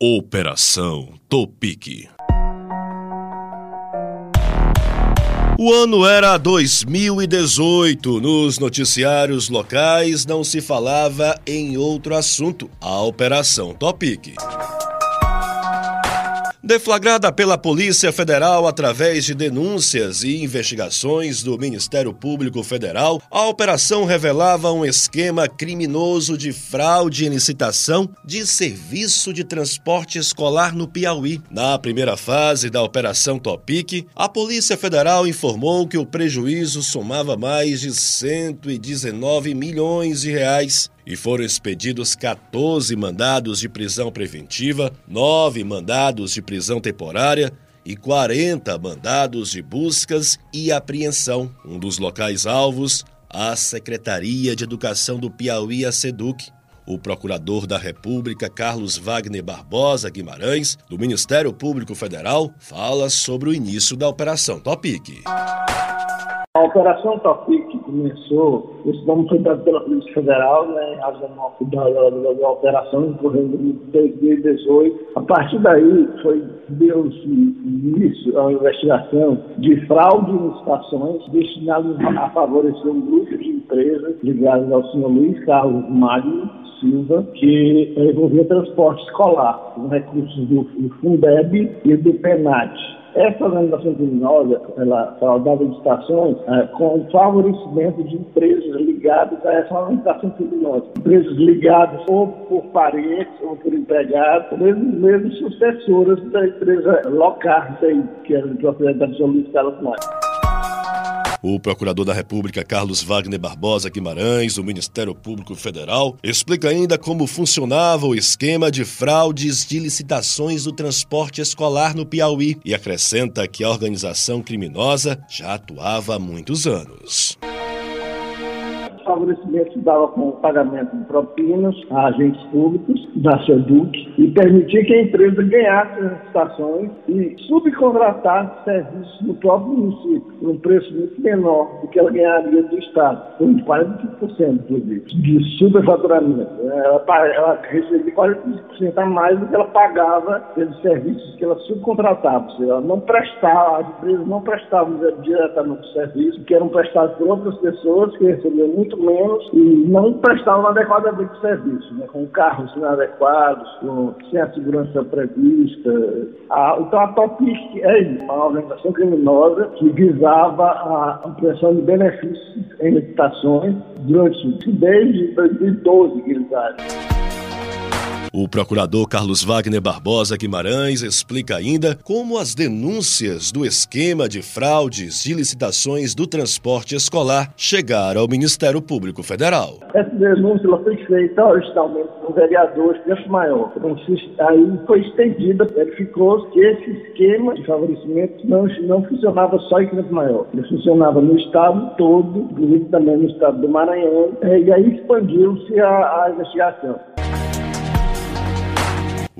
Operação Topique. O ano era 2018. Nos noticiários locais não se falava em outro assunto: a Operação Topique. Deflagrada pela Polícia Federal através de denúncias e investigações do Ministério Público Federal, a operação revelava um esquema criminoso de fraude em licitação de serviço de transporte escolar no Piauí. Na primeira fase da Operação Topic, a Polícia Federal informou que o prejuízo somava mais de 119 milhões de reais e foram expedidos 14 mandados de prisão preventiva, 9 mandados de prisão temporária e 40 mandados de buscas e apreensão. Um dos locais alvos, a Secretaria de Educação do Piauí, a SEDUC. O procurador da República, Carlos Wagner Barbosa Guimarães, do Ministério Público Federal, fala sobre o início da Operação Topic. Operação Topic começou, esse nome foi dado pela Polícia Federal, né, a da, operação ocorrendo em 2018. A partir daí foi deu-se início a uma investigação de fraude em licitações destinadas a favorecer um grupo de empresas ligadas ao senhor Luiz Carlos Magno Silva, que envolvia transporte escolar, com recursos do, Fundeb e do PENAT. Essa organização criminosa, ela fraudava licitações é, com favorecimento de empresas ligadas a essa organização criminosa. Empresas ligadas ou por parentes, ou por empregados, ou mesmo, mesmo sucessoras da empresa local, que era de propriedade de São Luís Carlos Maia. O procurador da República, Carlos Wagner Barbosa Guimarães, do Ministério Público Federal, explica ainda como funcionava o esquema de fraudes de licitações do transporte escolar no Piauí e acrescenta que a organização criminosa já atuava há muitos anos favorecimento se dava com o pagamento de propinas a agentes públicos da SEDUC e permitia que a empresa ganhasse as licitações e subcontratasse serviços no próprio município por um preço muito menor do que ela ganharia do Estado, por 45%, inclusive, de superfaturamento. Ela, ela recebia 45% a mais do que ela pagava pelos serviços que ela subcontratava. Ou seja, ela não prestava, as empresas não prestavam diretamente o serviço, que eram prestados por outras pessoas que recebiam muito menos e não prestavam adequadamente o serviço, né? com carros inadequados, com, sem a segurança prevista. A, então a Topic é uma organização criminosa que visava a ampliação de benefícios em licitações durante desde 2012 que eles. O procurador Carlos Wagner Barbosa Guimarães explica ainda como as denúncias do esquema de fraudes de licitações do transporte escolar chegaram ao Ministério Público Federal. Essa denúncia foi feita originalmente por vereador Campo Maior. Então, aí foi estendida, verificou que esse esquema de favorecimento não, não funcionava só em Campo Maior. Ele funcionava no estado todo, inclusive também no estado do Maranhão, e aí expandiu-se a, a investigação.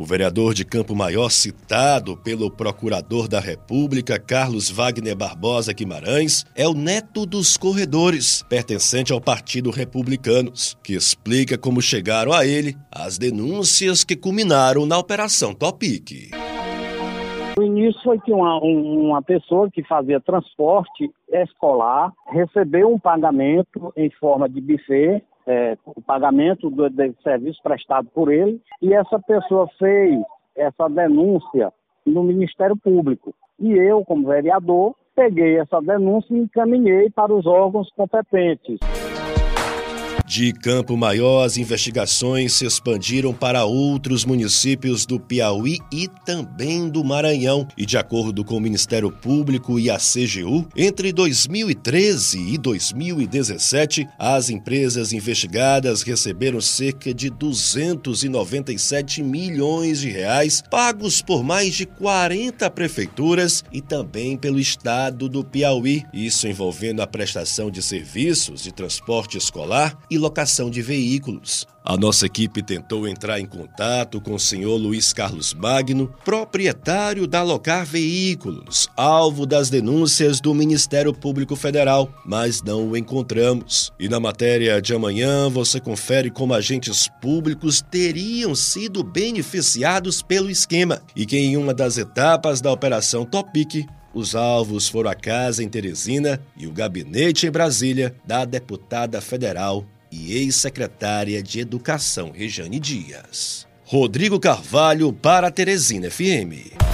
O vereador de Campo Maior, citado pelo procurador da República, Carlos Wagner Barbosa Guimarães, é o neto dos corredores, pertencente ao Partido Republicanos, que explica como chegaram a ele as denúncias que culminaram na Operação Topic. O início foi que uma, uma pessoa que fazia transporte escolar recebeu um pagamento em forma de buffet é, pagamento do, do serviço prestado por ele, e essa pessoa fez essa denúncia no Ministério Público. E eu, como vereador, peguei essa denúncia e encaminhei para os órgãos competentes. De Campo Maior, as investigações se expandiram para outros municípios do Piauí e também do Maranhão. E de acordo com o Ministério Público e a CGU, entre 2013 e 2017, as empresas investigadas receberam cerca de 297 milhões de reais pagos por mais de 40 prefeituras e também pelo estado do Piauí. Isso envolvendo a prestação de serviços de transporte escolar e locação de veículos. A nossa equipe tentou entrar em contato com o senhor Luiz Carlos Magno, proprietário da Locar Veículos, alvo das denúncias do Ministério Público Federal, mas não o encontramos. E na matéria de amanhã você confere como agentes públicos teriam sido beneficiados pelo esquema e que em uma das etapas da Operação Topic os alvos foram a casa em Teresina e o gabinete em Brasília da deputada federal e ex-secretária de Educação Rejane Dias. Rodrigo Carvalho para Teresina FM.